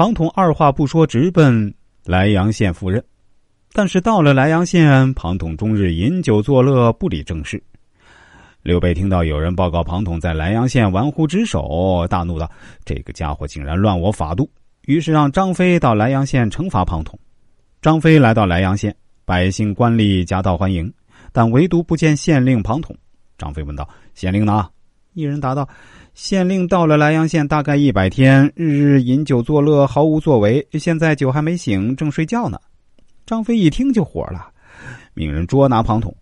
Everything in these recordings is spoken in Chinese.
庞统二话不说，直奔莱阳县赴任。但是到了莱阳县，庞统终日饮酒作乐，不理政事。刘备听到有人报告庞统在莱阳县玩忽职守，大怒道：“这个家伙竟然乱我法度！”于是让张飞到莱阳县惩罚庞统。张飞来到莱阳县，百姓官吏夹道欢迎，但唯独不见县令庞统。张飞问道：“县令呢？”一人答道：“县令到了莱阳县大概一百天，日日饮酒作乐，毫无作为。现在酒还没醒，正睡觉呢。”张飞一听就火了，命人捉拿庞统。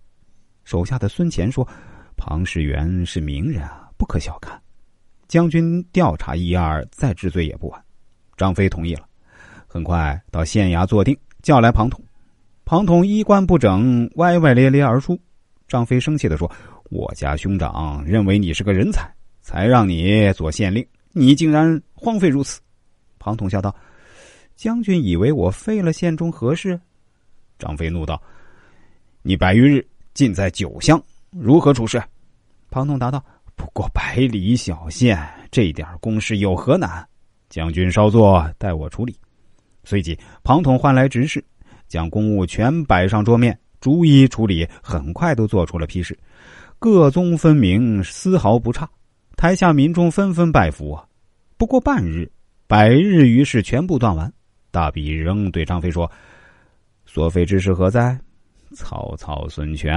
手下的孙乾说。庞士元是名人啊，不可小看。将军调查一二，再治罪也不晚。张飞同意了，很快到县衙坐定，叫来庞统。庞统衣冠不整，歪歪咧咧而出。张飞生气的说：“我家兄长认为你是个人才，才让你做县令，你竟然荒废如此。”庞统笑道：“将军以为我废了县中何事？”张飞怒道：“你百余日尽在酒乡。”如何处事？庞统答道：“不过百里小县，这点公事有何难？将军稍坐，待我处理。”随即，庞统唤来执事，将公务全摆上桌面，逐一处理。很快都做出了批示，各宗分明，丝毫不差。台下民众纷纷拜服啊！不过半日，百日于是全部断完。大比仍对张飞说：“所费之事何在？”曹操、孙权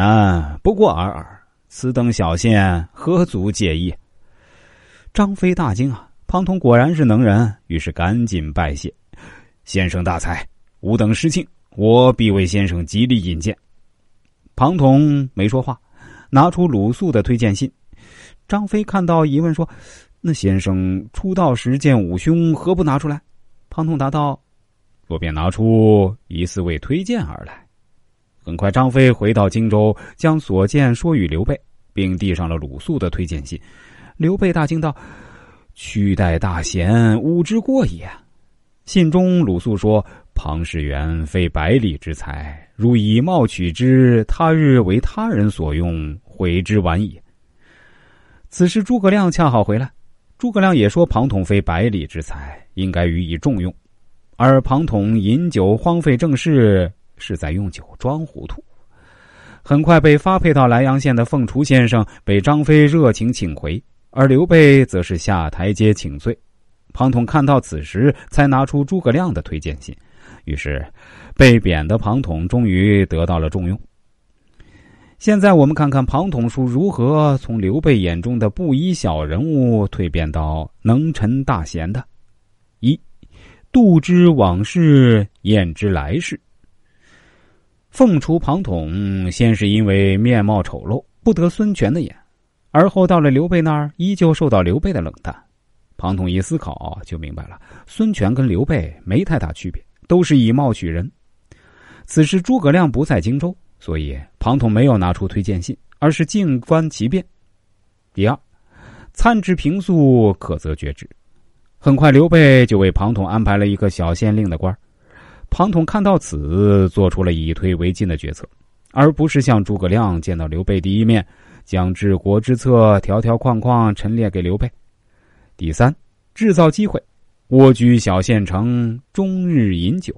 不过尔尔，此等小县何足介意？张飞大惊啊！庞统果然是能人，于是赶紧拜谢：“先生大才，吾等失敬，我必为先生极力引荐。”庞统没说话，拿出鲁肃的推荐信。张飞看到，疑问说：“那先生出道时见武兄，何不拿出来？”庞统答道：“若便拿出，疑似为推荐而来。”很快，张飞回到荆州，将所见说与刘备，并递上了鲁肃的推荐信。刘备大惊道：“屈待大贤，吾之过也。”信中鲁肃说：“庞士元非百里之才，如以貌取之，他日为他人所用，悔之晚矣。”此时诸葛亮恰好回来，诸葛亮也说：“庞统非百里之才，应该予以重用。”而庞统饮酒荒废政事。是在用酒装糊涂。很快被发配到莱阳县的凤雏先生被张飞热情请回，而刘备则是下台阶请罪。庞统看到此时，才拿出诸葛亮的推荐信，于是被贬的庞统终于得到了重用。现在我们看看庞统叔如何从刘备眼中的布衣小人物蜕变到能臣大贤的。一，杜之往事，验之来世。凤雏庞统先是因为面貌丑陋不得孙权的眼，而后到了刘备那儿，依旧受到刘备的冷淡。庞统一思考就明白了，孙权跟刘备没太大区别，都是以貌取人。此时诸葛亮不在荆州，所以庞统没有拿出推荐信，而是静观其变。第二，参知平素，可则决之。很快，刘备就为庞统安排了一个小县令的官。庞统看到此，做出了以退为进的决策，而不是像诸葛亮见到刘备第一面，将治国之策条条框框陈列给刘备。第三，制造机会，蜗居小县城，终日饮酒。